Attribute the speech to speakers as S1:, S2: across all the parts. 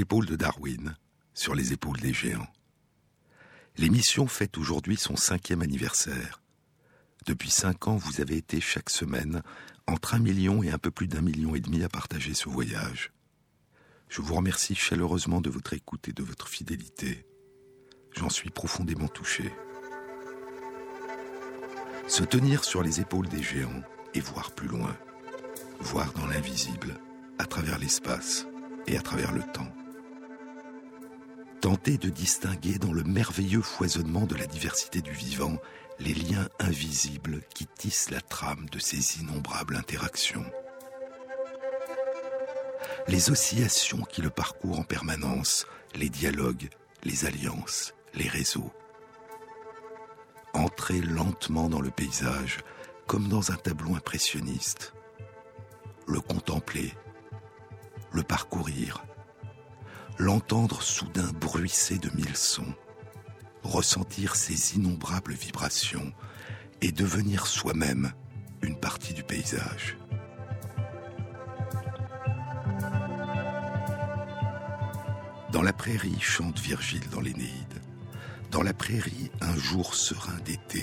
S1: épaules de Darwin, sur les épaules des géants. L'émission fête aujourd'hui son cinquième anniversaire. Depuis cinq ans, vous avez été chaque semaine entre un million et un peu plus d'un million et demi à partager ce voyage. Je vous remercie chaleureusement de votre écoute et de votre fidélité. J'en suis profondément touché. Se tenir sur les épaules des géants et voir plus loin, voir dans l'invisible, à travers l'espace et à travers le temps. Tenter de distinguer dans le merveilleux foisonnement de la diversité du vivant les liens invisibles qui tissent la trame de ces innombrables interactions. Les oscillations qui le parcourent en permanence, les dialogues, les alliances, les réseaux. Entrer lentement dans le paysage comme dans un tableau impressionniste. Le contempler, le parcourir, l'entendre soudain bruisser de mille sons, ressentir ses innombrables vibrations et devenir soi-même une partie du paysage. Dans la prairie chante Virgile dans l'Énéide. Dans la prairie, un jour serein d'été,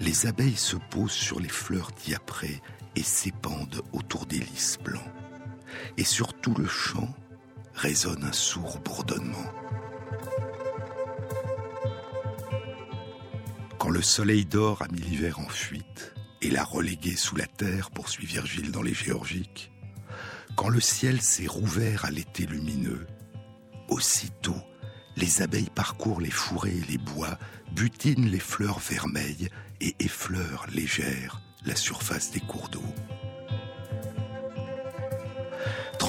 S1: les abeilles se posent sur les fleurs diaprées et s'épandent autour des lys blancs. Et sur tout le champ résonne un sourd bourdonnement. Quand le soleil d'or a mis l'hiver en fuite et l'a relégué sous la terre, poursuit Virgile dans les Géorgiques, quand le ciel s'est rouvert à l'été lumineux, aussitôt les abeilles parcourent les fourrés et les bois, butinent les fleurs vermeilles et effleurent légère la surface des cours d'eau.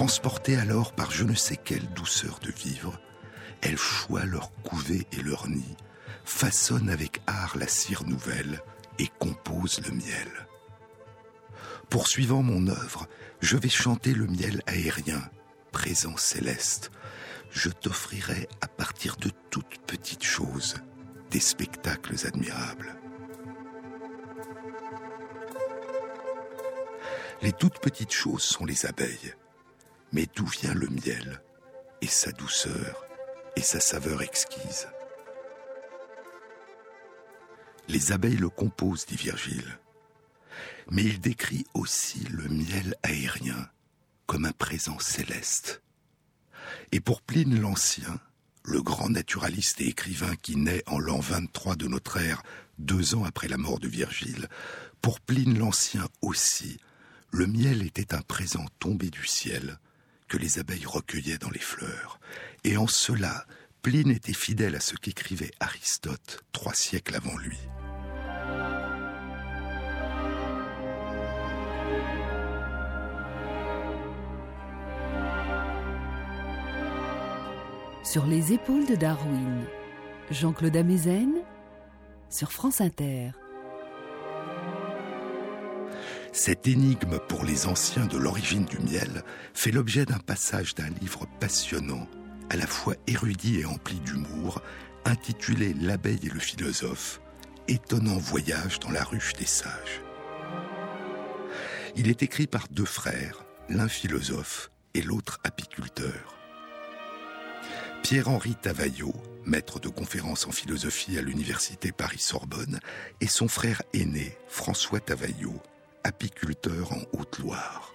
S1: Transportées alors par je ne sais quelle douceur de vivre, elles choient leur couvée et leur nid, façonnent avec art la cire nouvelle et composent le miel. Poursuivant mon œuvre, je vais chanter le miel aérien, présent céleste, je t'offrirai à partir de toutes petites choses des spectacles admirables. Les toutes petites choses sont les abeilles, mais d'où vient le miel et sa douceur et sa saveur exquise? Les abeilles le composent, dit Virgile, mais il décrit aussi le miel aérien comme un présent céleste. Et pour Pline l'Ancien, le grand naturaliste et écrivain qui naît en l'an 23 de notre ère, deux ans après la mort de Virgile, pour Pline l'Ancien aussi, le miel était un présent tombé du ciel que les abeilles recueillaient dans les fleurs. Et en cela, Pline était fidèle à ce qu'écrivait Aristote trois siècles avant lui.
S2: Sur les épaules de Darwin, Jean-Claude Amezen sur France Inter.
S1: Cette énigme pour les anciens de l'origine du miel fait l'objet d'un passage d'un livre passionnant, à la fois érudit et empli d'humour, intitulé L'abeille et le philosophe, étonnant voyage dans la ruche des sages. Il est écrit par deux frères, l'un philosophe et l'autre apiculteur. Pierre-Henri Tavaillot, maître de conférences en philosophie à l'université Paris-Sorbonne, et son frère aîné, François Tavaillot, apiculteur en Haute-Loire.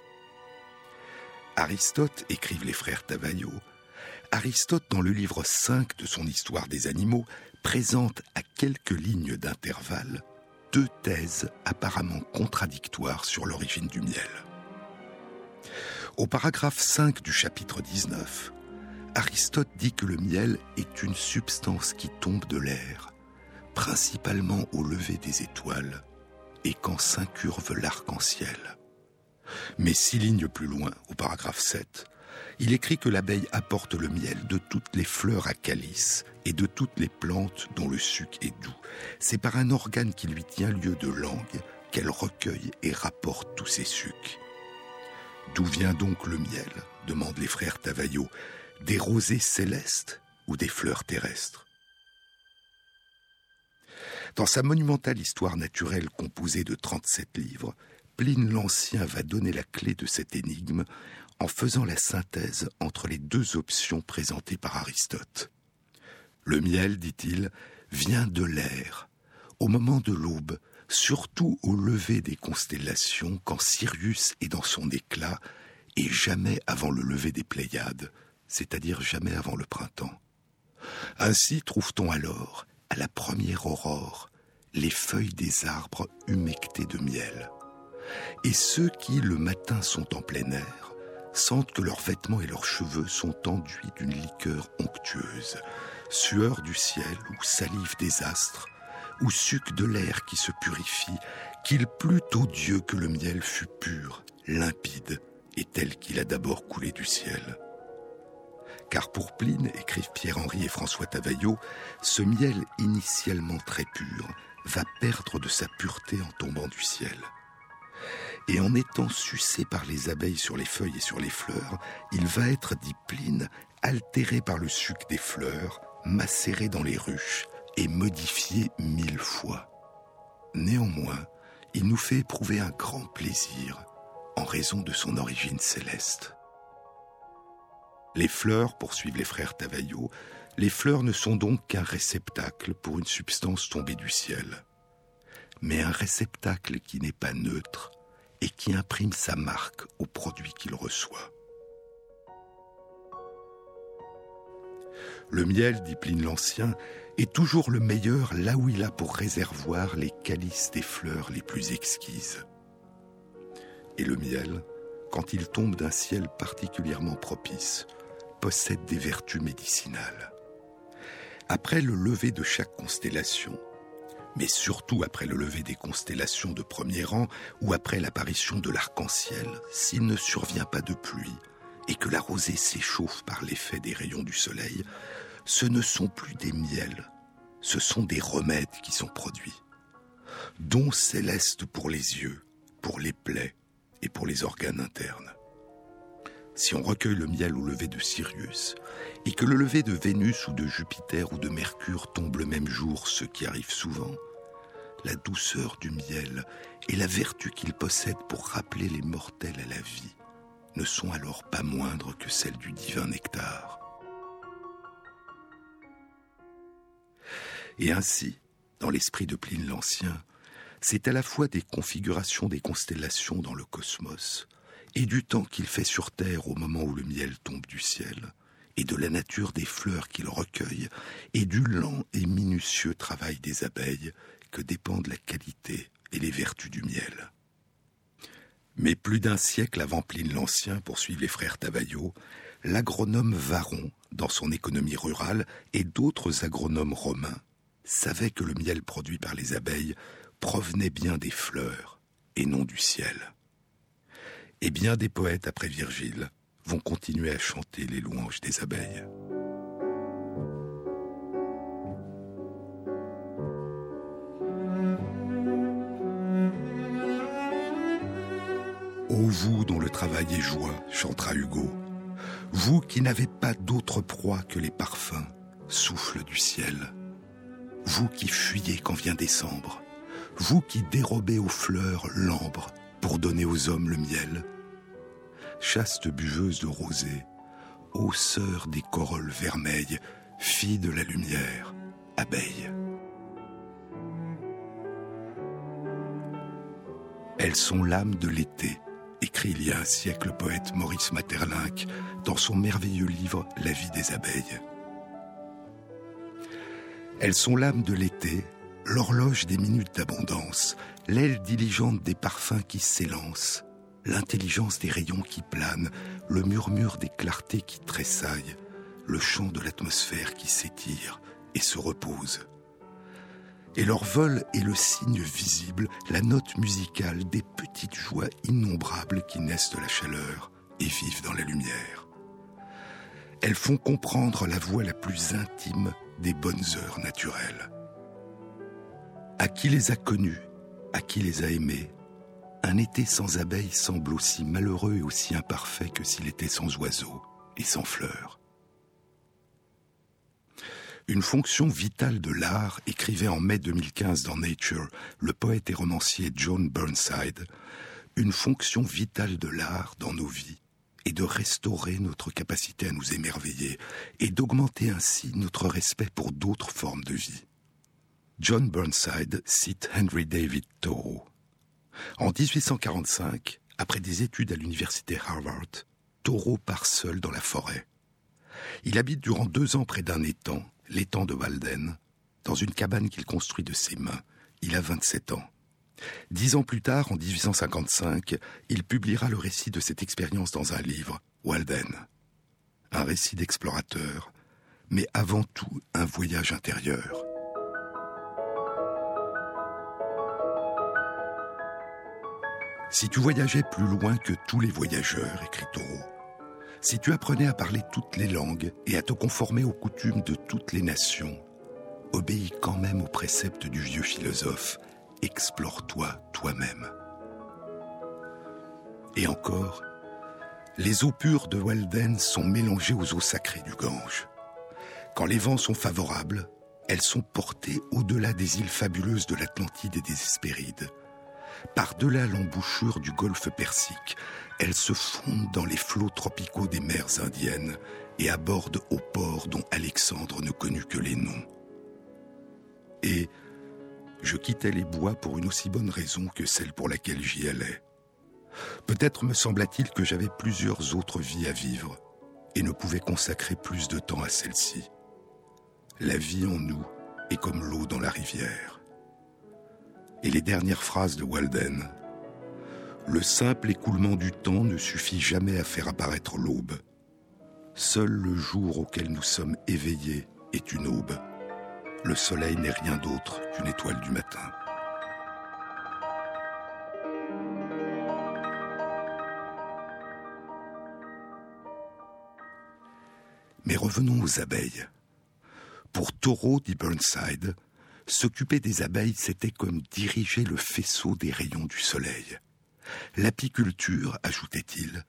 S1: Aristote, écrivent les frères Tavaillot, Aristote, dans le livre 5 de son Histoire des animaux, présente à quelques lignes d'intervalle deux thèses apparemment contradictoires sur l'origine du miel. Au paragraphe 5 du chapitre 19, Aristote dit que le miel est une substance qui tombe de l'air, principalement au lever des étoiles, et quand s'incurve l'arc-en-ciel. Mais six lignes plus loin, au paragraphe 7, il écrit que l'abeille apporte le miel de toutes les fleurs à calice et de toutes les plantes dont le suc est doux. C'est par un organe qui lui tient lieu de langue qu'elle recueille et rapporte tous ces sucs. D'où vient donc le miel? demandent les frères Tavaillot des rosées célestes ou des fleurs terrestres? Dans sa monumentale histoire naturelle composée de 37 livres, Pline l'Ancien va donner la clé de cette énigme en faisant la synthèse entre les deux options présentées par Aristote. Le miel, dit-il, vient de l'air, au moment de l'aube, surtout au lever des constellations, quand Sirius est dans son éclat, et jamais avant le lever des Pléiades, c'est-à-dire jamais avant le printemps. Ainsi trouve-t-on alors, à la première aurore, les feuilles des arbres humectées de miel. Et ceux qui, le matin, sont en plein air, sentent que leurs vêtements et leurs cheveux sont enduits d'une liqueur onctueuse, sueur du ciel ou salive des astres, ou suc de l'air qui se purifie, qu'il plût au Dieu que le miel fût pur, limpide et tel qu'il a d'abord coulé du ciel. Car pour Pline, écrivent Pierre-Henri et François Tavaillot, ce miel initialement très pur va perdre de sa pureté en tombant du ciel. Et en étant sucé par les abeilles sur les feuilles et sur les fleurs, il va être, dit Pline, altéré par le suc des fleurs, macéré dans les ruches et modifié mille fois. Néanmoins, il nous fait éprouver un grand plaisir en raison de son origine céleste. Les fleurs, poursuivent les frères Tavaillot, les fleurs ne sont donc qu'un réceptacle pour une substance tombée du ciel, mais un réceptacle qui n'est pas neutre et qui imprime sa marque au produit qu'il reçoit. Le miel, dit Pline l'Ancien, est toujours le meilleur là où il a pour réservoir les calices des fleurs les plus exquises. Et le miel, quand il tombe d'un ciel particulièrement propice, possède des vertus médicinales. Après le lever de chaque constellation, mais surtout après le lever des constellations de premier rang ou après l'apparition de l'arc-en-ciel, s'il ne survient pas de pluie et que la rosée s'échauffe par l'effet des rayons du soleil, ce ne sont plus des miels, ce sont des remèdes qui sont produits. Dons célestes pour les yeux, pour les plaies et pour les organes internes. Si on recueille le miel au lever de Sirius, et que le lever de Vénus ou de Jupiter ou de Mercure tombe le même jour, ce qui arrive souvent, la douceur du miel et la vertu qu'il possède pour rappeler les mortels à la vie ne sont alors pas moindres que celles du divin nectar. Et ainsi, dans l'esprit de Pline l'Ancien, c'est à la fois des configurations des constellations dans le cosmos, et du temps qu'il fait sur Terre au moment où le miel tombe du ciel, et de la nature des fleurs qu'il recueille, et du lent et minutieux travail des abeilles que dépendent la qualité et les vertus du miel. Mais plus d'un siècle avant Pline l'Ancien, poursuivent les frères Tavaillot, l'agronome Varon, dans son économie rurale, et d'autres agronomes romains savait que le miel produit par les abeilles provenait bien des fleurs et non du ciel. Et bien des poètes après Virgile vont continuer à chanter les louanges des abeilles. Ô vous dont le travail est joie, chantera Hugo, vous qui n'avez pas d'autre proie que les parfums, souffle du ciel, vous qui fuyez quand vient décembre, vous qui dérobez aux fleurs l'ambre pour donner aux hommes le miel, chaste buveuse de rosée, ô sœur des corolles vermeilles, fille de la lumière, abeille. Elles sont l'âme de l'été, écrit il y a un siècle le poète Maurice Maeterlinck dans son merveilleux livre La vie des abeilles. Elles sont l'âme de l'été, l'horloge des minutes d'abondance, l'aile diligente des parfums qui s'élancent, l'intelligence des rayons qui planent, le murmure des clartés qui tressaillent, le chant de l'atmosphère qui s'étire et se repose. Et leur vol est le signe visible, la note musicale des petites joies innombrables qui naissent de la chaleur et vivent dans la lumière. Elles font comprendre la voix la plus intime des bonnes heures naturelles. À qui les a connues, à qui les a aimées, un été sans abeilles semble aussi malheureux et aussi imparfait que s'il était sans oiseaux et sans fleurs. Une fonction vitale de l'art, écrivait en mai 2015 dans Nature le poète et romancier John Burnside, une fonction vitale de l'art dans nos vies et de restaurer notre capacité à nous émerveiller et d'augmenter ainsi notre respect pour d'autres formes de vie. John Burnside cite Henry David Thoreau. En 1845, après des études à l'université Harvard, Thoreau part seul dans la forêt. Il habite durant deux ans près d'un étang, l'étang de Walden, dans une cabane qu'il construit de ses mains. Il a 27 ans. Dix ans plus tard, en 1855, il publiera le récit de cette expérience dans un livre, Walden. Un récit d'explorateur, mais avant tout un voyage intérieur. Si tu voyageais plus loin que tous les voyageurs, écrit Thoreau, si tu apprenais à parler toutes les langues et à te conformer aux coutumes de toutes les nations, obéis quand même aux préceptes du vieux philosophe explore-toi toi-même. Et encore, les eaux pures de Walden sont mélangées aux eaux sacrées du Gange. Quand les vents sont favorables, elles sont portées au-delà des îles fabuleuses de l'Atlantide et des Hespérides. Par-delà l'embouchure du golfe Persique, elles se fondent dans les flots tropicaux des mers indiennes et abordent aux ports dont Alexandre ne connut que les noms. Et je quittais les bois pour une aussi bonne raison que celle pour laquelle j'y allais. Peut-être me sembla-t-il que j'avais plusieurs autres vies à vivre et ne pouvais consacrer plus de temps à celle-ci. La vie en nous est comme l'eau dans la rivière. Et les dernières phrases de Walden. Le simple écoulement du temps ne suffit jamais à faire apparaître l'aube. Seul le jour auquel nous sommes éveillés est une aube le soleil n'est rien d'autre qu'une étoile du matin. Mais revenons aux abeilles. Pour Thoreau dit Burnside, s'occuper des abeilles, c'était comme diriger le faisceau des rayons du soleil. L'apiculture, ajoutait-il,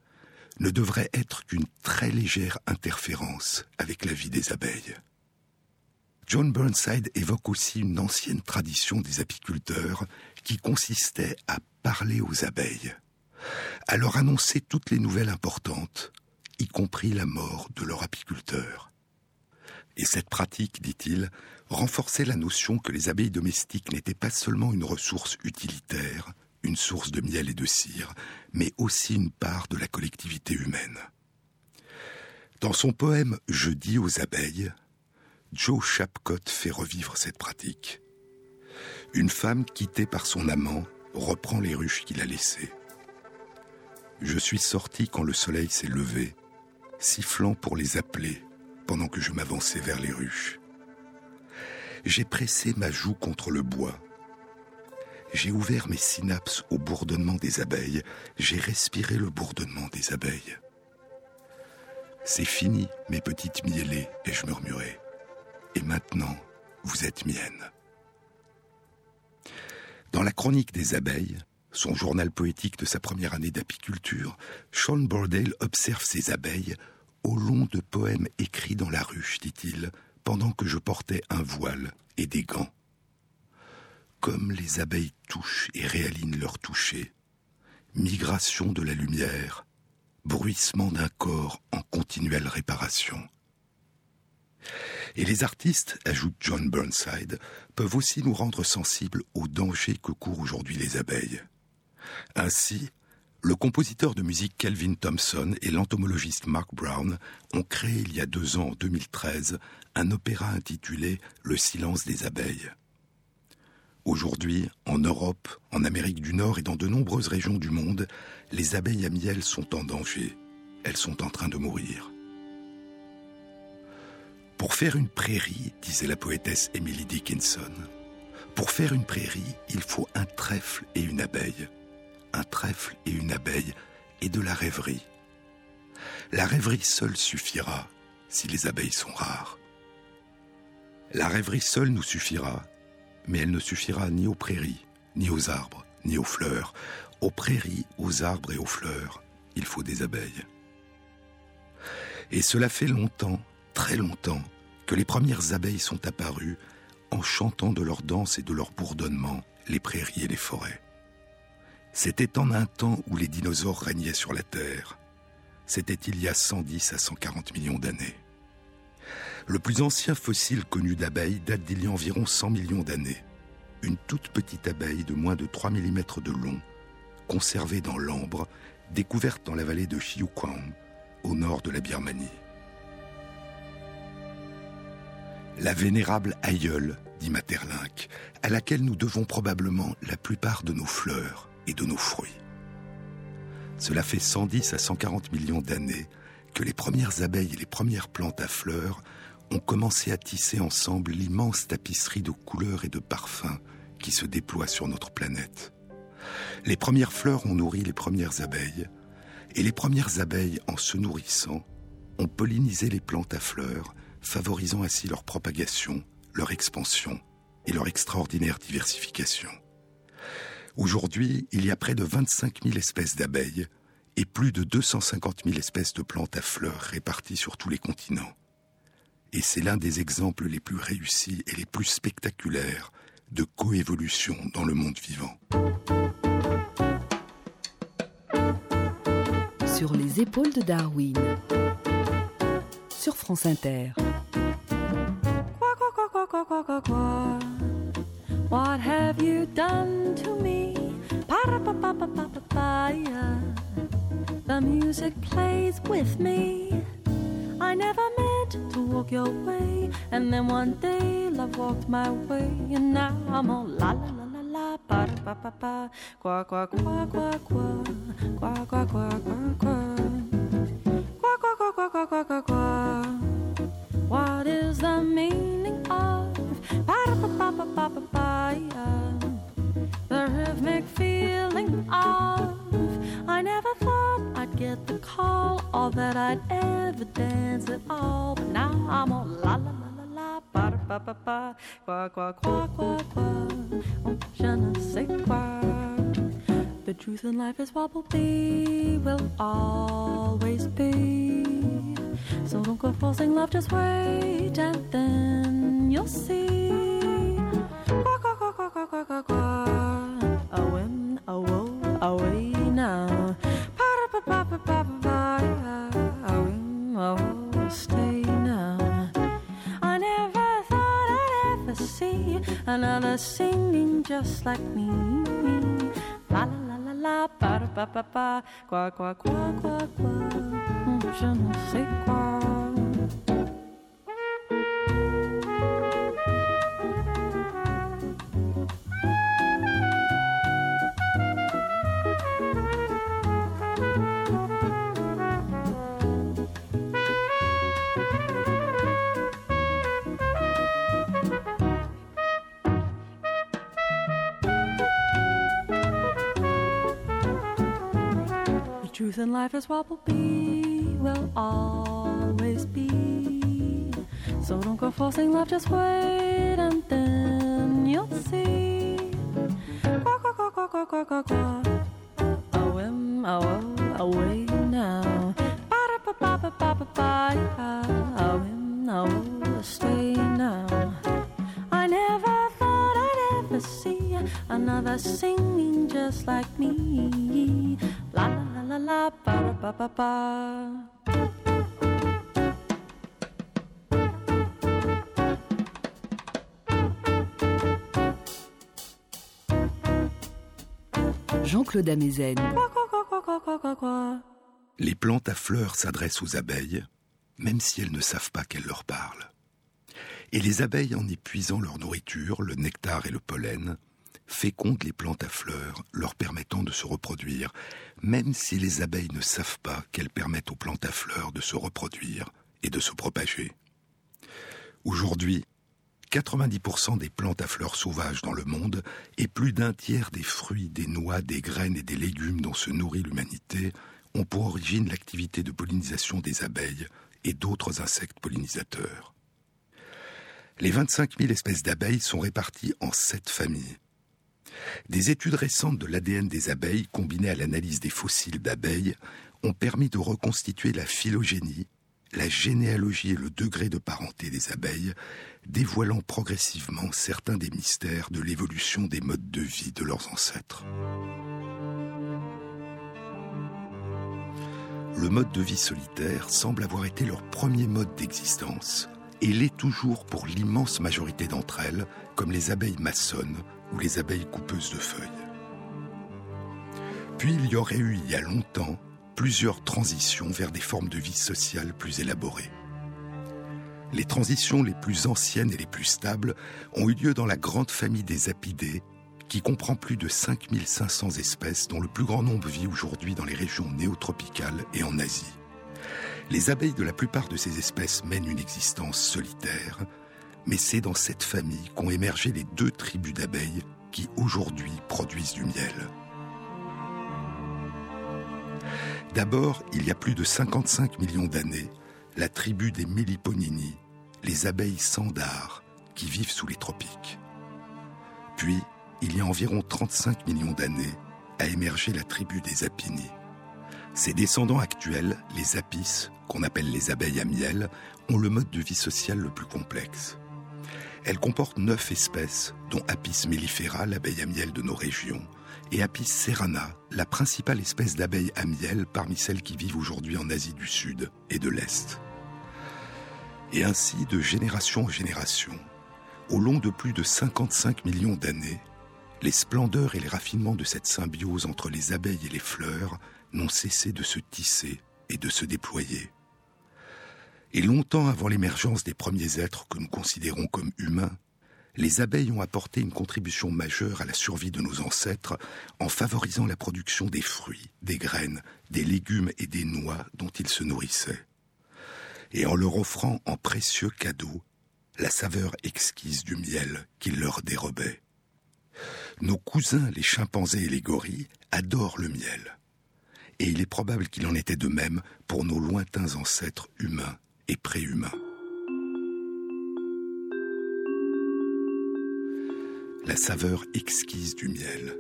S1: ne devrait être qu'une très légère interférence avec la vie des abeilles. John Burnside évoque aussi une ancienne tradition des apiculteurs qui consistait à parler aux abeilles, à leur annoncer toutes les nouvelles importantes, y compris la mort de leur apiculteur. Et cette pratique, dit-il, renforçait la notion que les abeilles domestiques n'étaient pas seulement une ressource utilitaire, une source de miel et de cire, mais aussi une part de la collectivité humaine. Dans son poème Je dis aux abeilles, Joe Chapcott fait revivre cette pratique. Une femme quittée par son amant reprend les ruches qu'il a laissées. Je suis sorti quand le soleil s'est levé, sifflant pour les appeler pendant que je m'avançais vers les ruches. J'ai pressé ma joue contre le bois. J'ai ouvert mes synapses au bourdonnement des abeilles. J'ai respiré le bourdonnement des abeilles. C'est fini, mes petites miellées, ai-je murmuré. Et maintenant, vous êtes mienne. Dans la chronique des abeilles, son journal poétique de sa première année d'apiculture, Sean Bordale observe ses abeilles au long de poèmes écrits dans la ruche, dit-il, pendant que je portais un voile et des gants. Comme les abeilles touchent et réalignent leur toucher, migration de la lumière, bruissement d'un corps en continuelle réparation. Et les artistes, ajoute John Burnside, peuvent aussi nous rendre sensibles aux dangers que courent aujourd'hui les abeilles. Ainsi, le compositeur de musique Kelvin Thompson et l'entomologiste Mark Brown ont créé il y a deux ans, en 2013, un opéra intitulé Le silence des abeilles. Aujourd'hui, en Europe, en Amérique du Nord et dans de nombreuses régions du monde, les abeilles à miel sont en danger. Elles sont en train de mourir. Pour faire une prairie, disait la poétesse Emily Dickinson, pour faire une prairie, il faut un trèfle et une abeille. Trèfle et une abeille et de la rêverie. La rêverie seule suffira si les abeilles sont rares. La rêverie seule nous suffira, mais elle ne suffira ni aux prairies, ni aux arbres, ni aux fleurs. Aux prairies, aux arbres et aux fleurs, il faut des abeilles. Et cela fait longtemps très longtemps que les premières abeilles sont apparues en chantant de leur danse et de leur bourdonnement les prairies et les forêts. C'était en un temps où les dinosaures régnaient sur la Terre. c'était il y a 110 à 140 millions d'années. Le plus ancien fossile connu d'abeilles date d'il y a environ 100 millions d'années. Une toute petite abeille de moins de 3 mm de long, conservée dans l'ambre, découverte dans la vallée de Xiuquan, au nord de la Birmanie. La vénérable aïeule, dit Materlinck, à laquelle nous devons probablement la plupart de nos fleurs et de nos fruits. Cela fait 110 à 140 millions d'années que les premières abeilles et les premières plantes à fleurs ont commencé à tisser ensemble l'immense tapisserie de couleurs et de parfums qui se déploie sur notre planète. Les premières fleurs ont nourri les premières abeilles, et les premières abeilles, en se nourrissant, ont pollinisé les plantes à fleurs, favorisant ainsi leur propagation, leur expansion et leur extraordinaire diversification. Aujourd'hui, il y a près de 25 000 espèces d'abeilles et plus de 250 000 espèces de plantes à fleurs réparties sur tous les continents. Et c'est l'un des exemples les plus réussis et les plus spectaculaires de coévolution dans le monde vivant.
S2: Sur les épaules de Darwin, sur France Inter.
S3: What have you done to me? The music plays with me. I never meant to walk your way, and then one day love walked my way, and now I'm all la la la la la ba ba ba ba qua qua qua qua qua qua qua qua qua qua qua qua qua qua qua qua qua qua qua qua qua oh je ne sais quoi. The truth in life is be, will always be. So don't go forcing love, just wait and then you'll see. Just like me. La la la la la, ba da ba ba ba, qua qua qua life is what will always be. So don't go forcing love, just wait and then you'll see. Qua, qua, qua, qua, qua, qua, qua, qua. A whim, a woe, away now. Ba da ba ba ba ba ba ba. A whim, a woe, stay now. I never thought I'd ever see another singing just like me. La la la la la,
S2: Jean-Claude Amezen.
S1: Les plantes à fleurs s'adressent aux abeilles, même si elles ne savent pas qu'elles leur parlent. Et les abeilles, en épuisant leur nourriture, le nectar et le pollen, fécondent les plantes à fleurs, leur permettant de se reproduire, même si les abeilles ne savent pas qu'elles permettent aux plantes à fleurs de se reproduire et de se propager. Aujourd'hui, 90% des plantes à fleurs sauvages dans le monde et plus d'un tiers des fruits, des noix, des graines et des légumes dont se nourrit l'humanité ont pour origine l'activité de pollinisation des abeilles et d'autres insectes pollinisateurs. Les 25 000 espèces d'abeilles sont réparties en sept familles. Des études récentes de l'ADN des abeilles combinées à l'analyse des fossiles d'abeilles ont permis de reconstituer la phylogénie, la généalogie et le degré de parenté des abeilles, dévoilant progressivement certains des mystères de l'évolution des modes de vie de leurs ancêtres. Le mode de vie solitaire semble avoir été leur premier mode d'existence, et l'est toujours pour l'immense majorité d'entre elles, comme les abeilles maçonnes ou les abeilles coupeuses de feuilles. Puis il y aurait eu, il y a longtemps, plusieurs transitions vers des formes de vie sociale plus élaborées. Les transitions les plus anciennes et les plus stables ont eu lieu dans la grande famille des apidés, qui comprend plus de 5500 espèces dont le plus grand nombre vit aujourd'hui dans les régions néotropicales et en Asie. Les abeilles de la plupart de ces espèces mènent une existence solitaire, mais c'est dans cette famille qu'ont émergé les deux tribus d'abeilles qui aujourd'hui produisent du miel. D'abord, il y a plus de 55 millions d'années, la tribu des Méliponini, les abeilles sandars, qui vivent sous les tropiques. Puis, il y a environ 35 millions d'années, a émergé la tribu des Apini. Ses descendants actuels, les apis, qu'on appelle les abeilles à miel, ont le mode de vie social le plus complexe. Elle comporte neuf espèces, dont Apis mellifera, l'abeille à miel de nos régions, et Apis serrana, la principale espèce d'abeille à miel parmi celles qui vivent aujourd'hui en Asie du Sud et de l'Est. Et ainsi, de génération en génération, au long de plus de 55 millions d'années, les splendeurs et les raffinements de cette symbiose entre les abeilles et les fleurs n'ont cessé de se tisser et de se déployer. Et longtemps avant l'émergence des premiers êtres que nous considérons comme humains, les abeilles ont apporté une contribution majeure à la survie de nos ancêtres en favorisant la production des fruits, des graines, des légumes et des noix dont ils se nourrissaient et en leur offrant en précieux cadeaux la saveur exquise du miel qu'ils leur dérobaient. Nos cousins, les chimpanzés et les gorilles, adorent le miel. Et il est probable qu'il en était de même pour nos lointains ancêtres humains et préhumains. La saveur exquise du miel,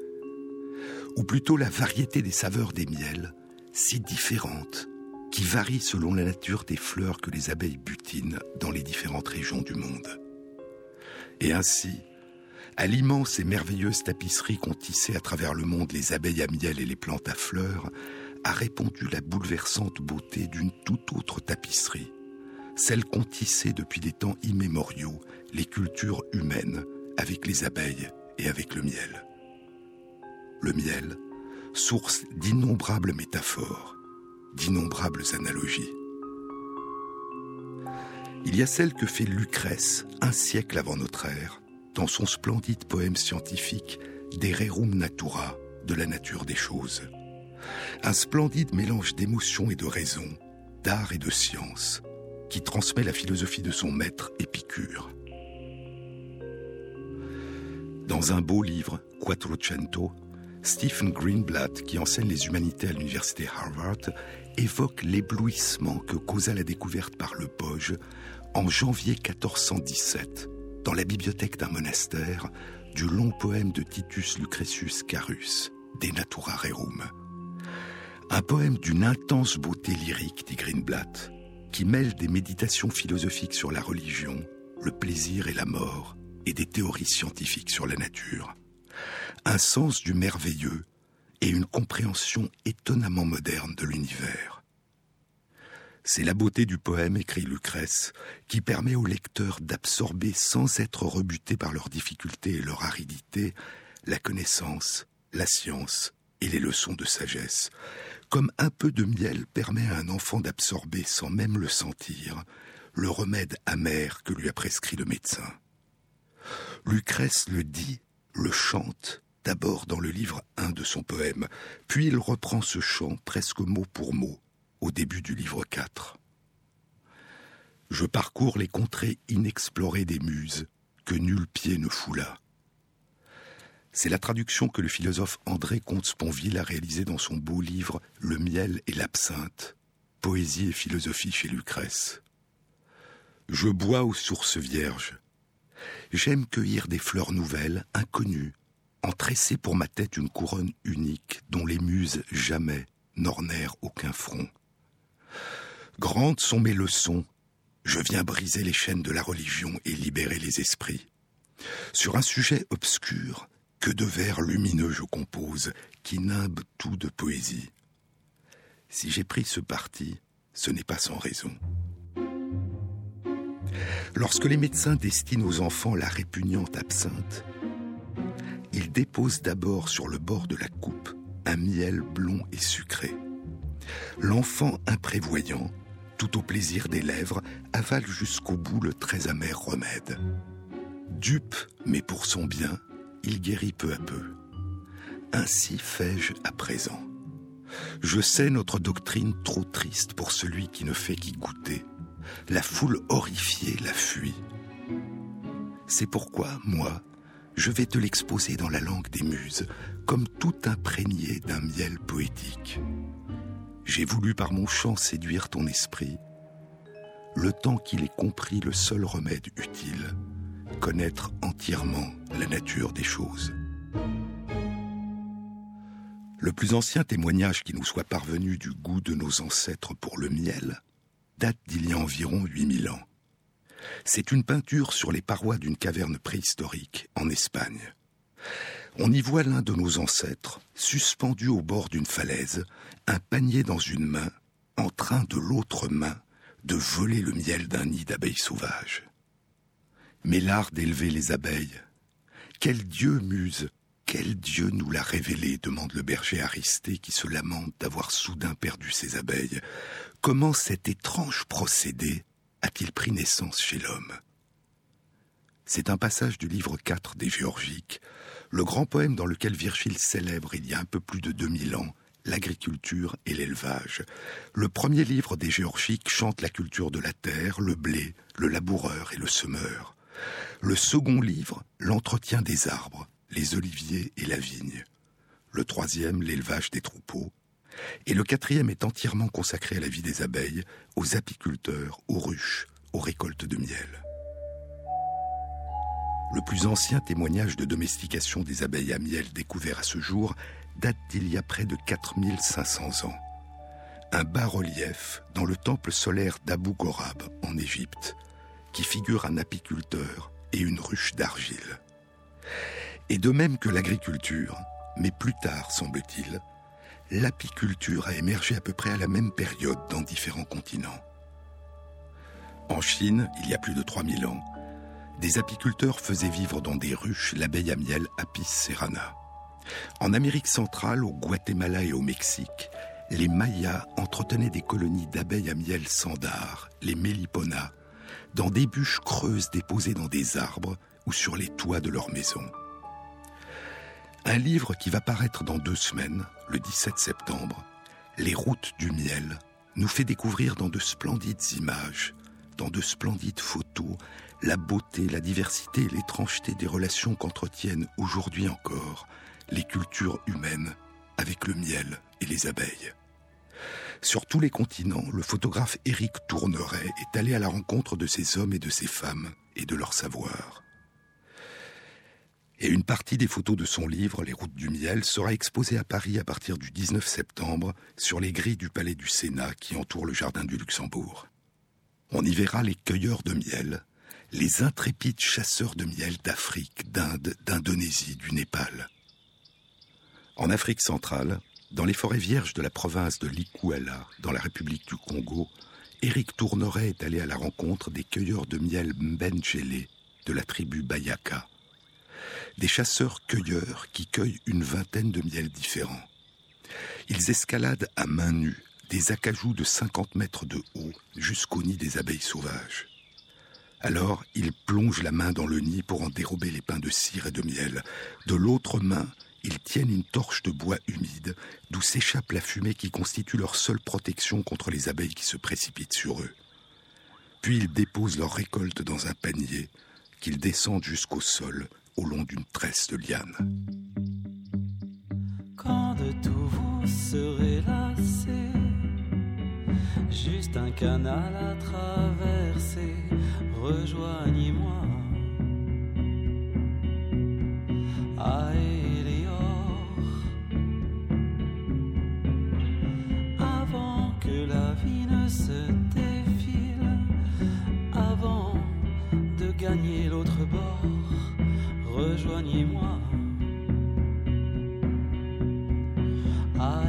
S1: ou plutôt la variété des saveurs des miels, si différentes qui varie selon la nature des fleurs que les abeilles butinent dans les différentes régions du monde. Et ainsi, à l'immense et merveilleuse tapisserie qu'ont tissée à travers le monde les abeilles à miel et les plantes à fleurs, a répondu la bouleversante beauté d'une toute autre tapisserie, celle qu'ont tissée depuis des temps immémoriaux les cultures humaines avec les abeilles et avec le miel. Le miel, source d'innombrables métaphores, d'innombrables analogies. Il y a celle que fait Lucrèce un siècle avant notre ère, dans son splendide poème scientifique De Rerum Natura, de la nature des choses. Un splendide mélange d'émotion et de raison, d'art et de science, qui transmet la philosophie de son maître Épicure. Dans un beau livre, Quattrocento, Stephen Greenblatt, qui enseigne les humanités à l'université Harvard, évoque l'éblouissement que causa la découverte par le Poge en janvier 1417, dans la bibliothèque d'un monastère, du long poème de Titus Lucretius Carus, De Natura Rerum. Un poème d'une intense beauté lyrique, dit Greenblatt, qui mêle des méditations philosophiques sur la religion, le plaisir et la mort, et des théories scientifiques sur la nature. Un sens du merveilleux et une compréhension étonnamment moderne de l'univers. C'est la beauté du poème, écrit Lucrèce, qui permet aux lecteurs d'absorber sans être rebutés par leurs difficultés et leur aridité la connaissance, la science et les leçons de sagesse, comme un peu de miel permet à un enfant d'absorber sans même le sentir le remède amer que lui a prescrit le médecin. Lucrèce le dit, le chante d'abord dans le livre 1 de son poème, puis il reprend ce chant presque mot pour mot au début du livre 4. Je parcours les contrées inexplorées des muses que nul pied ne foula. C'est la traduction que le philosophe André Comte-Sponville a réalisée dans son beau livre Le miel et l'absinthe, poésie et philosophie chez Lucrèce. Je bois aux sources vierges. J'aime cueillir des fleurs nouvelles, inconnues, en tresser pour ma tête une couronne unique dont les muses jamais n'ornèrent aucun front. Grandes sont mes leçons, je viens briser les chaînes de la religion et libérer les esprits. Sur un sujet obscur, que de vers lumineux je compose, qui nimbe tout de poésie. Si j'ai pris ce parti, ce n'est pas sans raison. Lorsque les médecins destinent aux enfants la répugnante absinthe, ils déposent d'abord sur le bord de la coupe un miel blond et sucré. L'enfant imprévoyant, tout au plaisir des lèvres, avale jusqu'au bout le très amer remède. Dupe, mais pour son bien, il guérit peu à peu. Ainsi fais-je à présent. Je sais notre doctrine trop triste pour celui qui ne fait qu'y goûter. La foule horrifiée la fuit. C'est pourquoi, moi, je vais te l'exposer dans la langue des muses, comme tout imprégné d'un miel poétique. J'ai voulu par mon chant séduire ton esprit, le temps qu'il ait compris le seul remède utile, connaître entièrement la nature des choses. Le plus ancien témoignage qui nous soit parvenu du goût de nos ancêtres pour le miel date d'il y a environ 8000 ans. C'est une peinture sur les parois d'une caverne préhistorique en Espagne. On y voit l'un de nos ancêtres, suspendu au bord d'une falaise, un panier dans une main, en train de l'autre main de voler le miel d'un nid d'abeilles sauvages. Mais l'art d'élever les abeilles, quel dieu muse, quel dieu nous l'a révélé demande le berger Aristée qui se lamente d'avoir soudain perdu ses abeilles. Comment cet étrange procédé a-t-il pris naissance chez l'homme? C'est un passage du livre 4 des Géorgiques, le grand poème dans lequel Virgile célèbre il y a un peu plus de 2000 ans l'agriculture et l'élevage. Le premier livre des Géorgiques chante la culture de la terre, le blé, le laboureur et le semeur. Le second livre, l'entretien des arbres, les oliviers et la vigne. Le troisième, l'élevage des troupeaux. Et le quatrième est entièrement consacré à la vie des abeilles, aux apiculteurs, aux ruches, aux récoltes de miel. Le plus ancien témoignage de domestication des abeilles à miel découvert à ce jour date d'il y a près de 4500 ans. Un bas-relief dans le temple solaire d'Abu Ghorab en Égypte, qui figure un apiculteur et une ruche d'argile. Et de même que l'agriculture, mais plus tard semble-t-il, l'apiculture a émergé à peu près à la même période dans différents continents. En Chine, il y a plus de 3000 ans, des apiculteurs faisaient vivre dans des ruches l'abeille à miel Apis serrana. En Amérique centrale, au Guatemala et au Mexique, les Mayas entretenaient des colonies d'abeilles à miel sandar, les Melipona, dans des bûches creuses déposées dans des arbres ou sur les toits de leurs maisons. Un livre qui va paraître dans deux semaines, le 17 septembre, Les routes du miel, nous fait découvrir dans de splendides images, dans de splendides photos, la beauté, la diversité et l'étrangeté des relations qu'entretiennent aujourd'hui encore les cultures humaines avec le miel et les abeilles. Sur tous les continents, le photographe Éric Tourneret est allé à la rencontre de ces hommes et de ces femmes et de leur savoir. Et une partie des photos de son livre, Les routes du miel, sera exposée à Paris à partir du 19 septembre sur les grilles du palais du Sénat qui entourent le jardin du Luxembourg. On y verra les cueilleurs de miel, les intrépides chasseurs de miel d'Afrique, d'Inde, d'Indonésie, du Népal. En Afrique centrale, dans les forêts vierges de la province de Likuala, dans la République du Congo, Éric Tourneret est allé à la rencontre des cueilleurs de miel Mbenjele de la tribu Bayaka. Des chasseurs-cueilleurs qui cueillent une vingtaine de miels différents. Ils escaladent à main nue des acajous de 50 mètres de haut jusqu'au nid des abeilles sauvages. Alors, ils plongent la main dans le nid pour en dérober les pains de cire et de miel. De l'autre main, ils tiennent une torche de bois humide d'où s'échappe la fumée qui constitue leur seule protection contre les abeilles qui se précipitent sur eux. Puis ils déposent leur récolte dans un panier qu'ils descendent jusqu'au sol au long d'une tresse de lianes.
S4: Quand de tout vous serez lassé, juste un canal à traverser, rejoignez-moi. se défile avant de gagner l'autre bord. Rejoignez-moi. À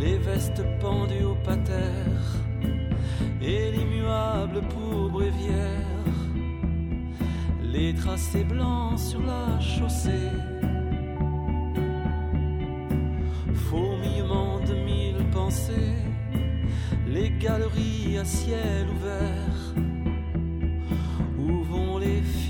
S4: les vestes pendues au pater et l'immuable pour brévière, les tracés blancs sur la chaussée Fourmillement de mille pensées, les galeries à ciel ouvert, où vont les figurines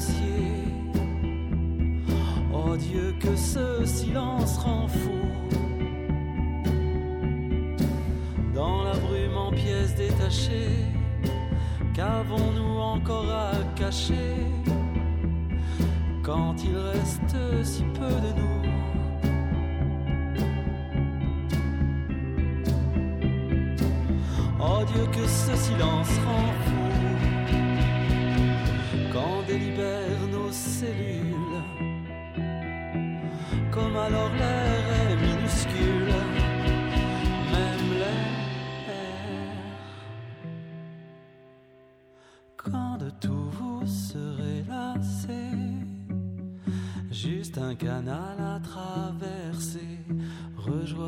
S4: à négocier.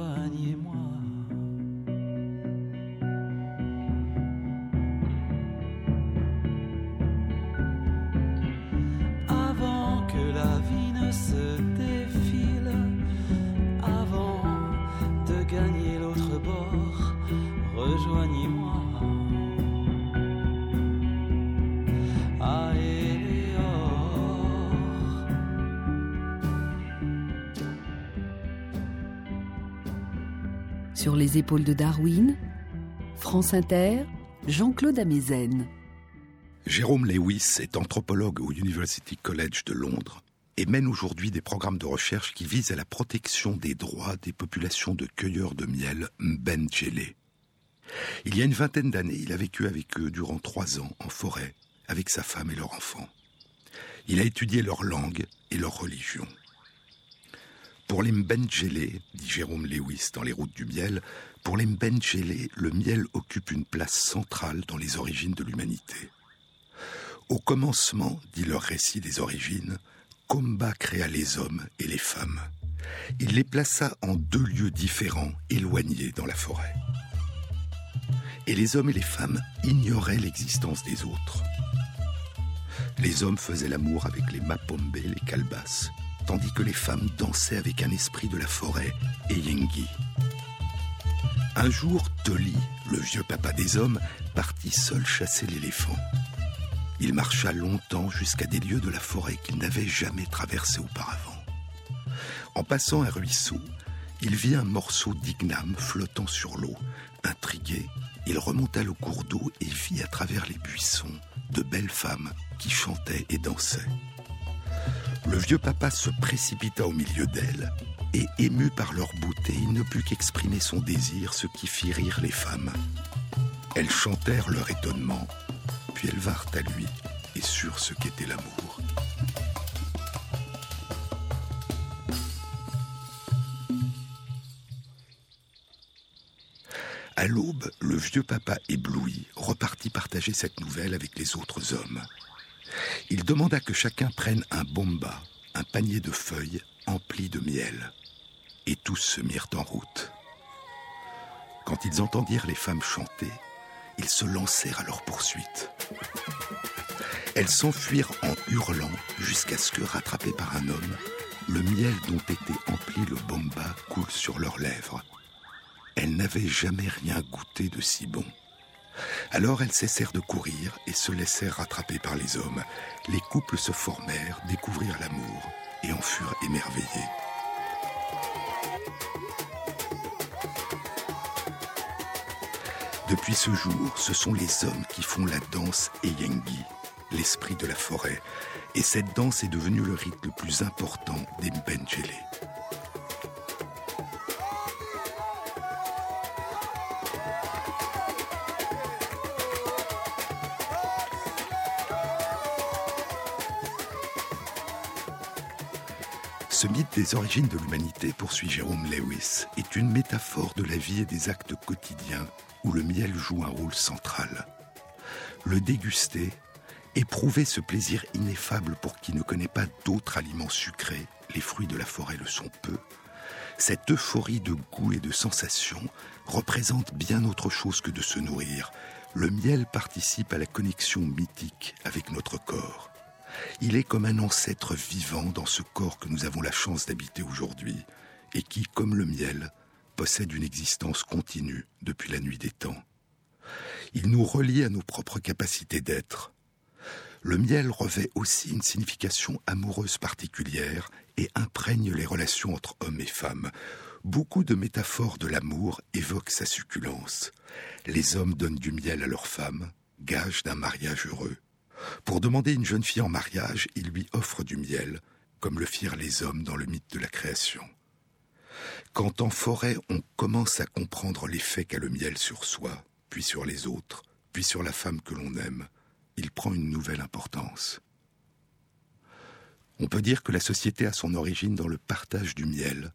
S4: Rejoignez-moi.
S2: Les épaules de Darwin, France Inter, Jean-Claude Amezen.
S1: Jérôme Lewis est anthropologue au University College de Londres et mène aujourd'hui des programmes de recherche qui visent à la protection des droits des populations de cueilleurs de miel Mbendjele. Il y a une vingtaine d'années, il a vécu avec eux durant trois ans en forêt, avec sa femme et leur enfant. Il a étudié leur langue et leur religion. Pour les Mbendjele, dit Jérôme Lewis dans Les Routes du Miel, pour les le miel occupe une place centrale dans les origines de l'humanité. Au commencement, dit leur récit des origines, Komba créa les hommes et les femmes. Il les plaça en deux lieux différents, éloignés dans la forêt. Et les hommes et les femmes ignoraient l'existence des autres. Les hommes faisaient l'amour avec les mapombe, les calebasses, tandis que les femmes dansaient avec un esprit de la forêt, et Yengi. Un jour, Toli, le vieux papa des hommes, partit seul chasser l'éléphant. Il marcha longtemps jusqu'à des lieux de la forêt qu'il n'avait jamais traversés auparavant. En passant un ruisseau, il vit un morceau d'igname flottant sur l'eau. Intrigué, il remonta le cours d'eau et vit à travers les buissons de belles femmes qui chantaient et dansaient. Le vieux papa se précipita au milieu d'elles, et ému par leur beauté, il ne put qu'exprimer son désir, ce qui fit rire les femmes. Elles chantèrent leur étonnement, puis elles vinrent à lui et surent ce qu'était l'amour. À l'aube, le vieux papa ébloui repartit partager cette nouvelle avec les autres hommes. Il demanda que chacun prenne un bomba, un panier de feuilles empli de miel. Et tous se mirent en route. Quand ils entendirent les femmes chanter, ils se lancèrent à leur poursuite. Elles s'enfuirent en hurlant jusqu'à ce que, rattrapées par un homme, le miel dont était empli le bomba coule sur leurs lèvres. Elles n'avaient jamais rien goûté de si bon. Alors elles cessèrent de courir et se laissèrent rattraper par les hommes. Les couples se formèrent, découvrirent l'amour et en furent émerveillés. Depuis ce jour, ce sont les hommes qui font la danse Eyengi, l'esprit de la forêt, et cette danse est devenue le rite le plus important des Mbenjele. Ce mythe des origines de l'humanité, poursuit Jérôme Lewis, est une métaphore de la vie et des actes quotidiens où le miel joue un rôle central. Le déguster, éprouver ce plaisir ineffable pour qui ne connaît pas d'autres aliments sucrés, les fruits de la forêt le sont peu, cette euphorie de goût et de sensation représente bien autre chose que de se nourrir. Le miel participe à la connexion mythique avec notre corps. Il est comme un ancêtre vivant dans ce corps que nous avons la chance d'habiter aujourd'hui et qui, comme le miel, possède une existence continue depuis la nuit des temps. Il nous relie à nos propres capacités d'être. Le miel revêt aussi une signification amoureuse particulière et imprègne les relations entre hommes et femmes. Beaucoup de métaphores de l'amour évoquent sa succulence. Les hommes donnent du miel à leurs femmes, gage d'un mariage heureux. Pour demander une jeune fille en mariage, ils lui offrent du miel, comme le firent les hommes dans le mythe de la création. Quand en forêt on commence à comprendre l'effet qu'a le miel sur soi, puis sur les autres, puis sur la femme que l'on aime, il prend une nouvelle importance. On peut dire que la société a son origine dans le partage du miel,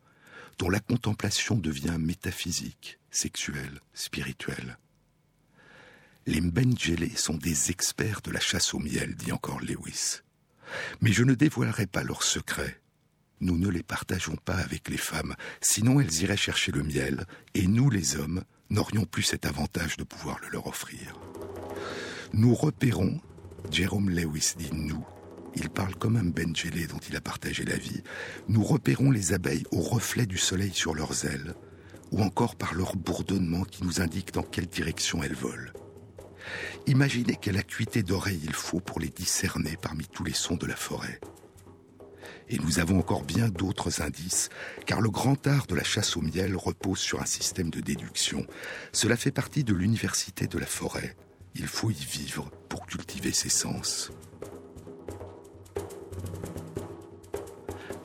S1: dont la contemplation devient métaphysique, sexuelle, spirituelle. Les Mbenjele sont des experts de la chasse au miel, dit encore Lewis. Mais je ne dévoilerai pas leurs secrets. Nous ne les partageons pas avec les femmes, sinon elles iraient chercher le miel, et nous, les hommes, n'aurions plus cet avantage de pouvoir le leur offrir. Nous repérons, Jérôme Lewis dit nous, il parle comme un Benjelé dont il a partagé la vie, nous repérons les abeilles au reflet du soleil sur leurs ailes, ou encore par leur bourdonnement qui nous indique dans quelle direction elles volent. Imaginez quelle acuité d'oreille il faut pour les discerner parmi tous les sons de la forêt. Et nous avons encore bien d'autres indices, car le grand art de la chasse au miel repose sur un système de déduction. Cela fait partie de l'université de la forêt. Il faut y vivre pour cultiver ses sens.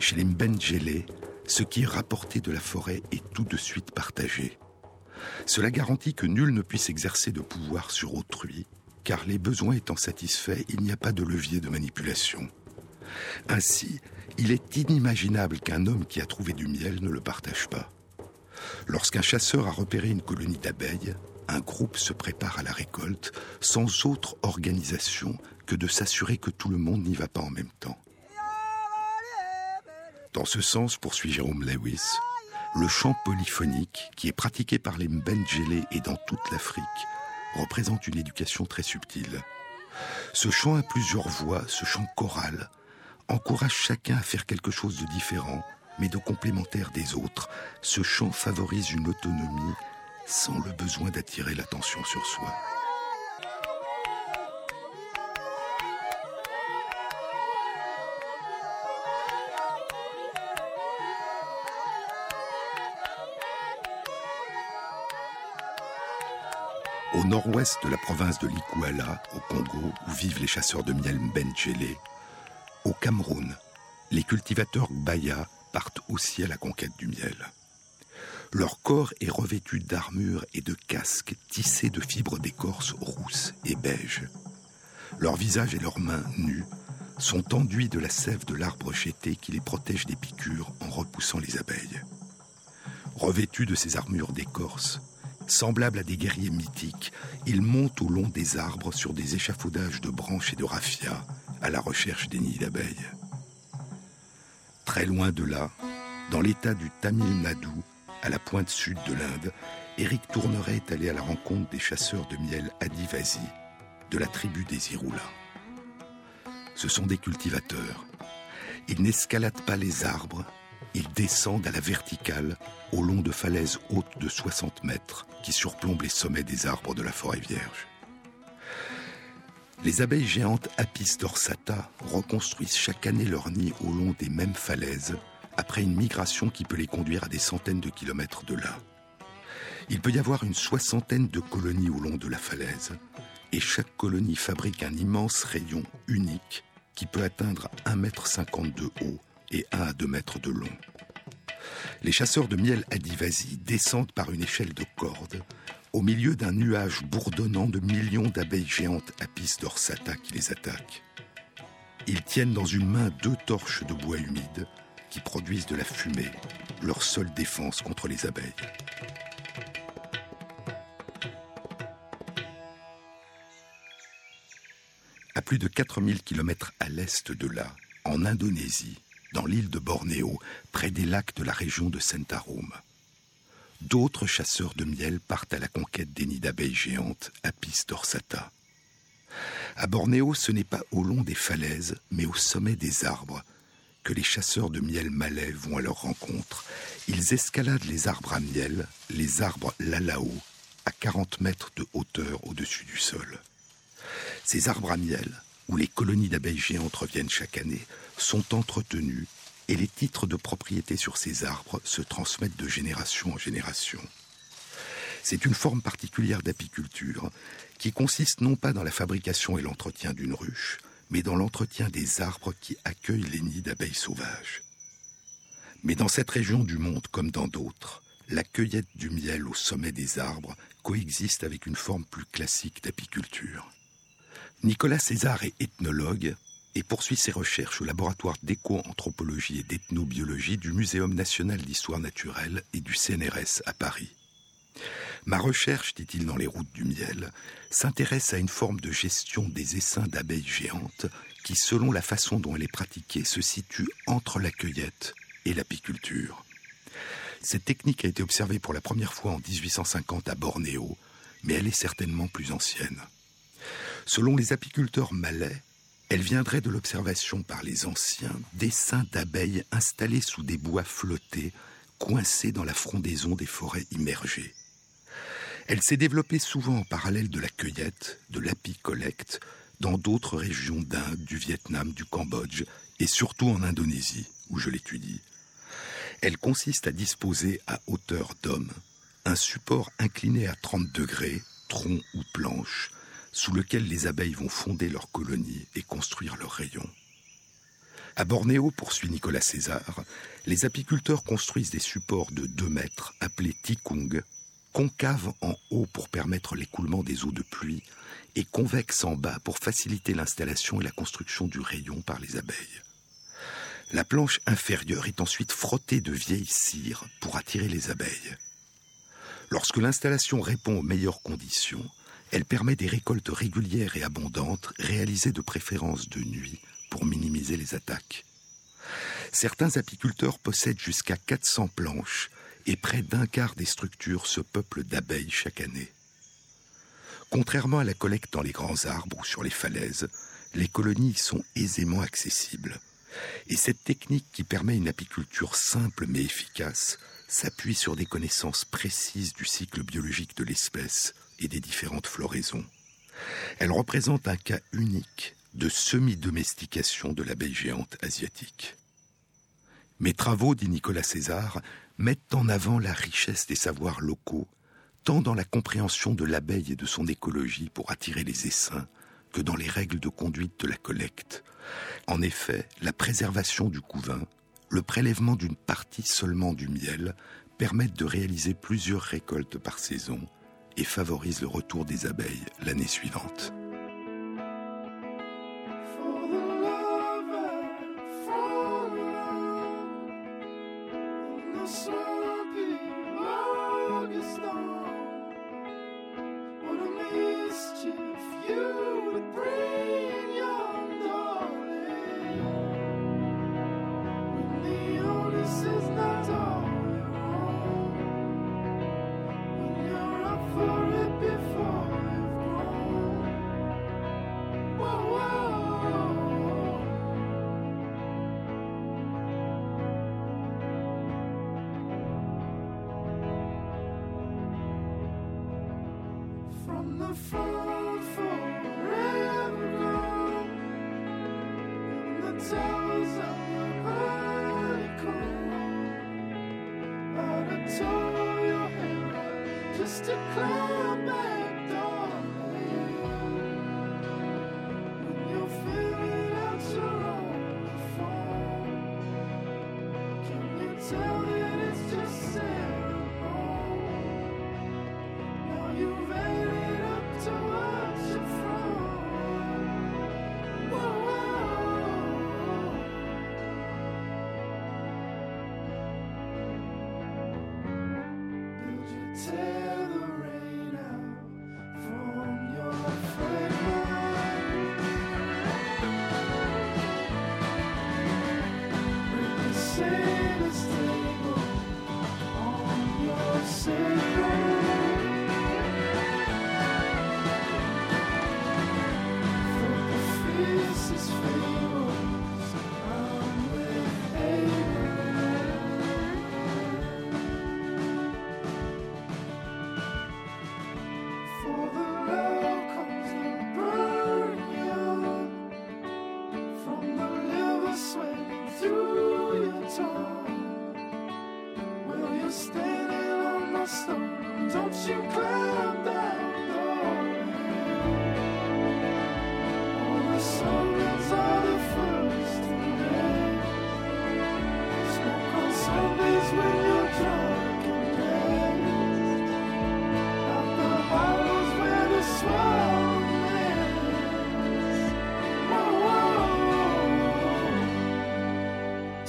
S1: Chez les Mbenjele, ce qui est rapporté de la forêt est tout de suite partagé. Cela garantit que nul ne puisse exercer de pouvoir sur autrui, car les besoins étant satisfaits, il n'y a pas de levier de manipulation. Ainsi, il est inimaginable qu'un homme qui a trouvé du miel ne le partage pas. Lorsqu'un chasseur a repéré une colonie d'abeilles, un groupe se prépare à la récolte sans autre organisation que de s'assurer que tout le monde n'y va pas en même temps. Dans ce sens, poursuit Jérôme Lewis, le chant polyphonique, qui est pratiqué par les Mbenjele et dans toute l'Afrique, représente une éducation très subtile. Ce chant a plusieurs voix, ce chant choral, encourage chacun à faire quelque chose de différent, mais de complémentaire des autres. Ce chant favorise une autonomie sans le besoin d'attirer l'attention sur soi. Au nord-ouest de la province de Likuala, au Congo, où vivent les chasseurs de miel Mbenjele, au Cameroun, les cultivateurs Baya partent aussi à la conquête du miel. Leur corps est revêtu d'armures et de casques tissés de fibres d'écorce rousses et beiges. Leur visage et leurs mains nues sont enduits de la sève de l'arbre jeté qui les protège des piqûres en repoussant les abeilles. Revêtus de ces armures d'écorce, semblables à des guerriers mythiques, ils montent au long des arbres sur des échafaudages de branches et de raffias à la recherche des nids d'abeilles. Très loin de là, dans l'état du Tamil Nadu, à la pointe sud de l'Inde, Éric Tourneret est allé à la rencontre des chasseurs de miel Adivasi, de la tribu des Iroula. Ce sont des cultivateurs. Ils n'escaladent pas les arbres, Ils descendent à la verticale au long de falaises hautes de 60 mètres qui surplombent les sommets des arbres de la forêt vierge. Les abeilles géantes Apis dorsata reconstruisent chaque année leur nid au long des mêmes falaises après une migration qui peut les conduire à des centaines de kilomètres de là. Il peut y avoir une soixantaine de colonies au long de la falaise, et chaque colonie fabrique un immense rayon unique qui peut atteindre 1,50 m de haut et 1 à 2 mètres de long. Les chasseurs de miel adivasi descendent par une échelle de corde au milieu d'un nuage bourdonnant de millions d'abeilles géantes Apis dorsata qui les attaquent. Ils tiennent dans une main deux torches de bois humide qui produisent de la fumée, leur seule défense contre les abeilles. À plus de 4000 km à l'est de là, en Indonésie, dans l'île de Bornéo, près des lacs de la région de Sentarum, d'autres chasseurs de miel partent à la conquête des nids d'abeilles géantes, Apis dorsata. À Bornéo, ce n'est pas au long des falaises, mais au sommet des arbres, que les chasseurs de miel malais vont à leur rencontre. Ils escaladent les arbres à miel, les arbres lalao, à 40 mètres de hauteur au-dessus du sol. Ces arbres à miel, où les colonies d'abeilles géantes reviennent chaque année, sont entretenus et les titres de propriété sur ces arbres se transmettent de génération en génération. C'est une forme particulière d'apiculture qui consiste non pas dans la fabrication et l'entretien d'une ruche, mais dans l'entretien des arbres qui accueillent les nids d'abeilles sauvages. Mais dans cette région du monde comme dans d'autres, la cueillette du miel au sommet des arbres coexiste avec une forme plus classique d'apiculture. Nicolas César est ethnologue et poursuit ses recherches au laboratoire d'éco-anthropologie et d'ethnobiologie du Muséum national d'histoire naturelle et du CNRS à Paris. Ma recherche, dit-il dans les routes du miel, s'intéresse à une forme de gestion des essaims d'abeilles géantes qui, selon la façon dont elle est pratiquée, se situe entre la cueillette et l'apiculture. Cette technique a été observée pour la première fois en 1850 à Bornéo, mais elle est certainement plus ancienne. Selon les apiculteurs malais, elle viendrait de l'observation par les anciens d'essaims d'abeilles installés sous des bois flottés, coincés dans la frondaison des forêts immergées. Elle s'est développée souvent en parallèle de la cueillette, de l'apicollecte, dans d'autres régions d'Inde, du Vietnam, du Cambodge et surtout en Indonésie, où je l'étudie. Elle consiste à disposer à hauteur d'homme un support incliné à 30 degrés, tronc ou planche, sous lequel les abeilles vont fonder leur colonie et construire leurs rayons. À Bornéo, poursuit Nicolas César, les apiculteurs construisent des supports de 2 mètres appelés tikung, concave en haut pour permettre l'écoulement des eaux de pluie et convexe en bas pour faciliter l'installation et la construction du rayon par les abeilles. La planche inférieure est ensuite frottée de vieilles cires pour attirer les abeilles. Lorsque l'installation répond aux meilleures conditions, elle permet des récoltes régulières et abondantes, réalisées de préférence de nuit pour minimiser les attaques. Certains apiculteurs possèdent jusqu'à 400 planches et près d'un quart des structures se peuplent d'abeilles chaque année. Contrairement à la collecte dans les grands arbres ou sur les falaises, les colonies sont aisément accessibles. Et cette technique qui permet une apiculture simple mais efficace s'appuie sur des connaissances précises du cycle biologique de l'espèce et des différentes floraisons. Elle représente un cas unique de semi-domestication de l'abeille géante asiatique. Mes travaux, dit Nicolas César, mettent en avant la richesse des savoirs locaux, tant dans la compréhension de l'abeille et de son écologie pour attirer les essaims, que dans les règles de conduite de la collecte. En effet, la préservation du couvain, le prélèvement d'une partie seulement du miel, permettent de réaliser plusieurs récoltes par saison et favorisent le retour des abeilles l'année suivante.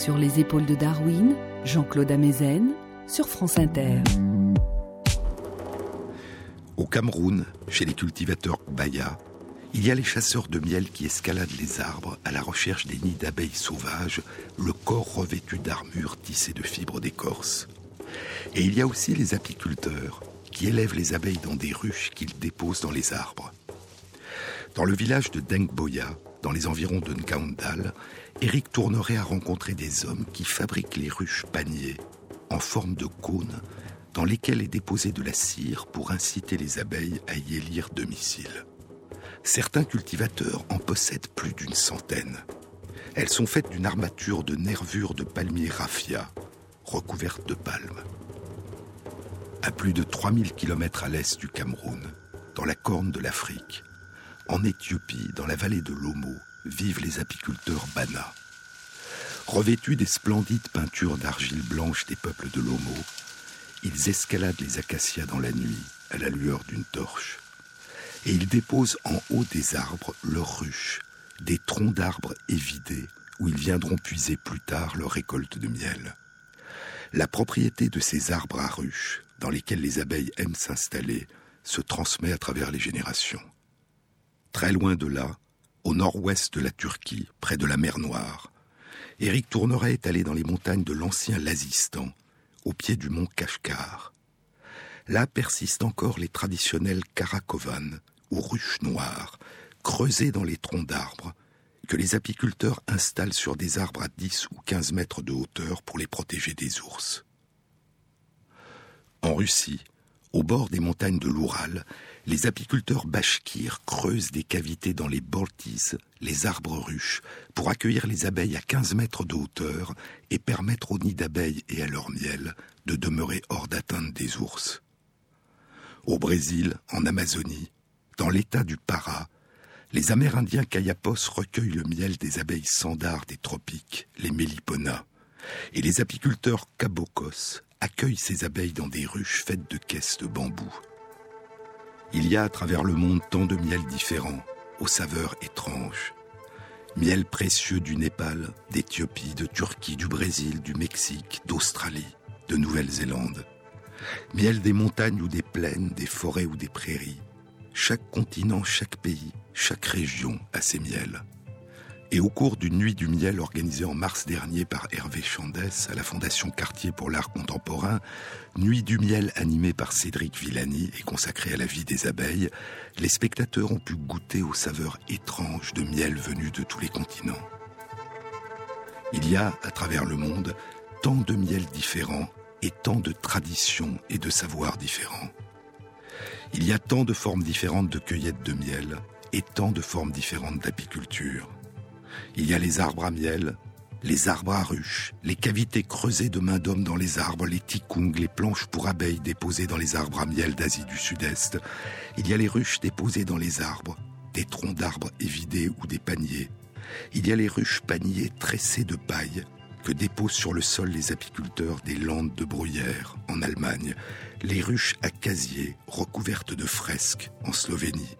S2: Sur les épaules de Darwin, Jean-Claude Amezen, sur France Inter.
S1: Au Cameroun, chez les cultivateurs Baya, il y a les chasseurs de miel qui escaladent les arbres à la recherche des nids d'abeilles sauvages, le corps revêtu d'armure tissée de fibres d'écorce. Et il y a aussi les apiculteurs qui élèvent les abeilles dans des ruches qu'ils déposent dans les arbres. Dans le village de Dengboya, dans les environs de Nkaundal, Éric tournerait à rencontrer des hommes qui fabriquent les ruches paniers en forme de cône dans lesquels est déposée de la cire pour inciter les abeilles à y élire domicile. Certains cultivateurs en possèdent plus d'une centaine. Elles sont faites d'une armature de nervures de palmier raffia, recouverte de palmes. À plus de 3000 km à l'est du Cameroun, dans la corne de l'Afrique, en Éthiopie, dans la vallée de l'Omo, vivent les apiculteurs Bana. Revêtus des splendides peintures d'argile blanche des peuples de l'Omo, ils escaladent les acacias dans la nuit à la lueur d'une torche. Et ils déposent en haut des arbres leurs ruches, des troncs d'arbres évidés où ils viendront puiser plus tard leur récolte de miel. La propriété de ces arbres à ruches, dans lesquels les abeilles aiment s'installer, se transmet à travers les générations. Très loin de là, au nord-ouest de la Turquie, près de la mer Noire. Éric Tourneret est allé dans les montagnes de l'ancien Lazistan, au pied du mont Kashkar. Là persistent encore les traditionnels karakovan, ou ruches noires, creusées dans les troncs d'arbres, que les apiculteurs installent sur des arbres à 10 ou 15 mètres de hauteur pour les protéger des ours. En Russie, au bord des montagnes de l'Oural, les apiculteurs bashkirs creusent des cavités dans les bortis, les arbres ruches, pour accueillir les abeilles à 15 mètres de hauteur et permettre aux nids d'abeilles et à leur miel de demeurer hors d'atteinte des ours. Au Brésil, en Amazonie, dans l'état du Para, les Amérindiens Kayapos recueillent le miel des abeilles sandars des tropiques, les Méliponas, et les apiculteurs Cabocos accueillent ces abeilles dans des ruches faites de caisses de bambou. Il y a à travers le monde tant de miels différents, aux saveurs étranges. Miel précieux du Népal, d'Éthiopie, de Turquie, du Brésil, du Mexique, d'Australie, de Nouvelle-Zélande. Miel des montagnes ou des plaines, des forêts ou des prairies. Chaque continent, chaque pays, chaque région a ses miels. Et au cours d'une nuit du miel organisée en mars dernier par Hervé Chandès à la Fondation Cartier pour l'art contemporain, Nuit du miel animée par Cédric Villani et consacrée à la vie des abeilles, les spectateurs ont pu goûter aux saveurs étranges de miel venus de tous les continents. Il y a, à travers le monde, tant de miels différents et tant de traditions et de savoirs différents. Il y a tant de formes différentes de cueillette de miel et tant de formes différentes d'apiculture. Il y a les arbres à miel, les arbres à ruches, les cavités creusées de main d'homme dans les arbres, les tikungs, les planches pour abeilles déposées dans les arbres à miel d'Asie du Sud-Est. Il y a les ruches déposées dans les arbres, des troncs d'arbres évidés ou des paniers. Il y a les ruches paniers tressées de paille que déposent sur le sol les apiculteurs des landes de bruyère en Allemagne, les ruches à casier recouvertes de fresques en Slovénie.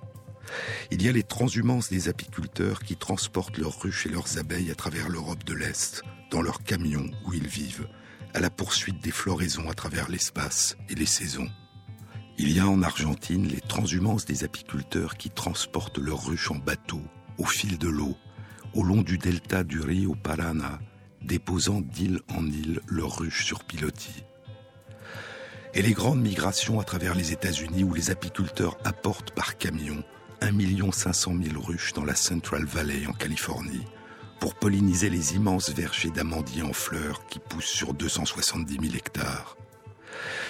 S1: Il y a les transhumances des apiculteurs qui transportent leurs ruches et leurs abeilles à travers l'Europe de l'Est, dans leurs camions où ils vivent, à la poursuite des floraisons à travers l'espace et les saisons. Il y a en Argentine les transhumances des apiculteurs qui transportent leurs ruches en bateau, au fil de l'eau, au long du delta du Rio Paraná, déposant d'île en île leurs ruches sur pilotis. Et les grandes migrations à travers les États-Unis où les apiculteurs apportent par camion 1 500 000 ruches dans la Central Valley en Californie pour polliniser les immenses vergers d'amandiers en fleurs qui poussent sur 270 000 hectares.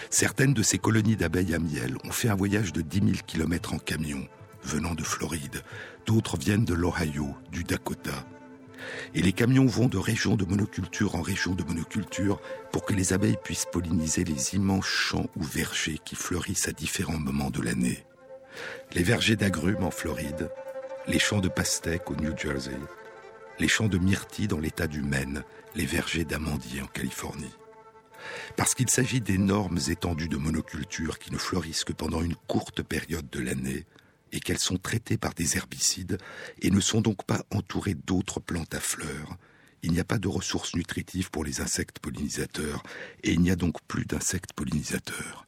S1: Certaines de ces colonies d'abeilles à miel ont fait un voyage de 10 000 km en camion, venant de Floride. D'autres viennent de l'Ohio, du Dakota. Et les camions vont de région de monoculture en région de monoculture pour que les abeilles puissent polliniser les immenses champs ou vergers qui fleurissent à différents moments de l'année. Les vergers d'agrumes en Floride, les champs de pastèques au New Jersey, les champs de myrtilles dans l'état du Maine, les vergers d'amandiers en Californie. Parce qu'il s'agit d'énormes étendues de monoculture qui ne fleurissent que pendant une courte période de l'année et qu'elles sont traitées par des herbicides et ne sont donc pas entourées d'autres plantes à fleurs, il n'y a pas de ressources nutritives pour les insectes pollinisateurs et il n'y a donc plus d'insectes pollinisateurs.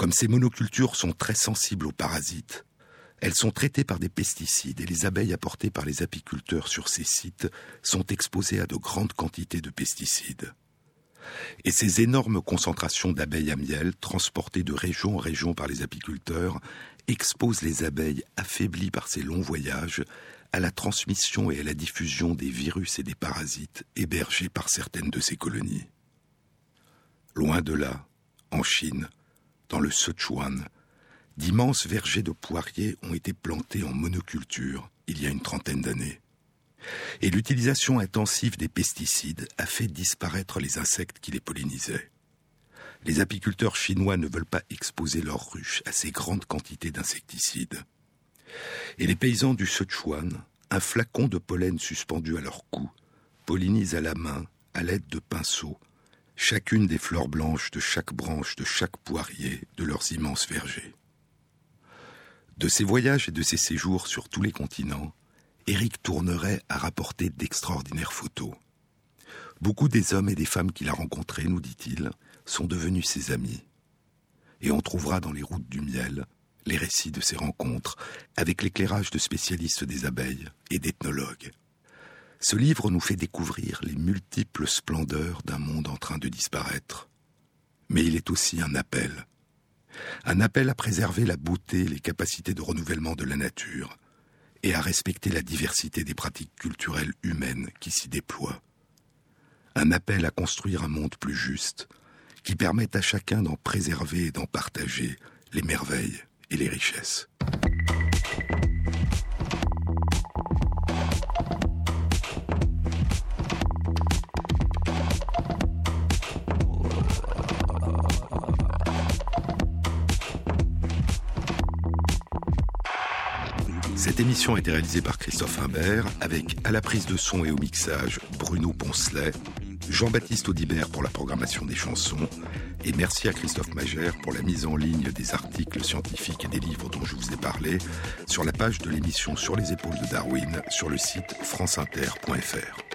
S1: Comme ces monocultures sont très sensibles aux parasites, elles sont traitées par des pesticides et les abeilles apportées par les apiculteurs sur ces sites sont exposées à de grandes quantités de pesticides. Et ces énormes concentrations d'abeilles à miel, transportées de région en région par les apiculteurs, exposent les abeilles affaiblies par ces longs voyages à la transmission et à la diffusion des virus et des parasites hébergés par certaines de ces colonies. Loin de là, en Chine, dans le Sichuan, d'immenses vergers de poiriers ont été plantés en monoculture il y a une trentaine d'années. Et l'utilisation intensive des pesticides a fait disparaître les insectes qui les pollinisaient. Les apiculteurs chinois ne veulent pas exposer leurs ruches à ces grandes quantités d'insecticides. Et les paysans du Sichuan, un flacon de pollen suspendu à leur cou, pollinisent à la main, à l'aide de pinceaux, chacune des fleurs blanches de chaque branche de chaque poirier de leurs immenses vergers. De ses voyages et de ses séjours sur tous les continents, Éric Tourneret a rapporté d'extraordinaires photos. Beaucoup des hommes et des femmes qu'il a rencontrés, nous dit-il, sont devenus ses amis. Et on trouvera dans les routes du miel les récits de ces rencontres avec l'éclairage de spécialistes des abeilles et d'ethnologues. Ce livre nous fait découvrir les multiples splendeurs d'un monde en train de disparaître. Mais il est aussi un appel. Un appel à préserver la beauté et les capacités de renouvellement de la nature, et à respecter la diversité des pratiques culturelles humaines qui s'y déploient. Un appel à construire un monde plus juste, qui permette à chacun d'en préserver et d'en partager les merveilles et les richesses. Cette émission a été réalisée par Christophe Imbert avec à la prise de son et au mixage Bruno Poncelet, Jean-Baptiste Audibert pour la programmation des chansons et merci à Christophe Magère pour la mise en ligne des articles scientifiques et des livres dont je vous ai parlé sur la page de l'émission Sur les épaules de Darwin sur le site franceinter.fr.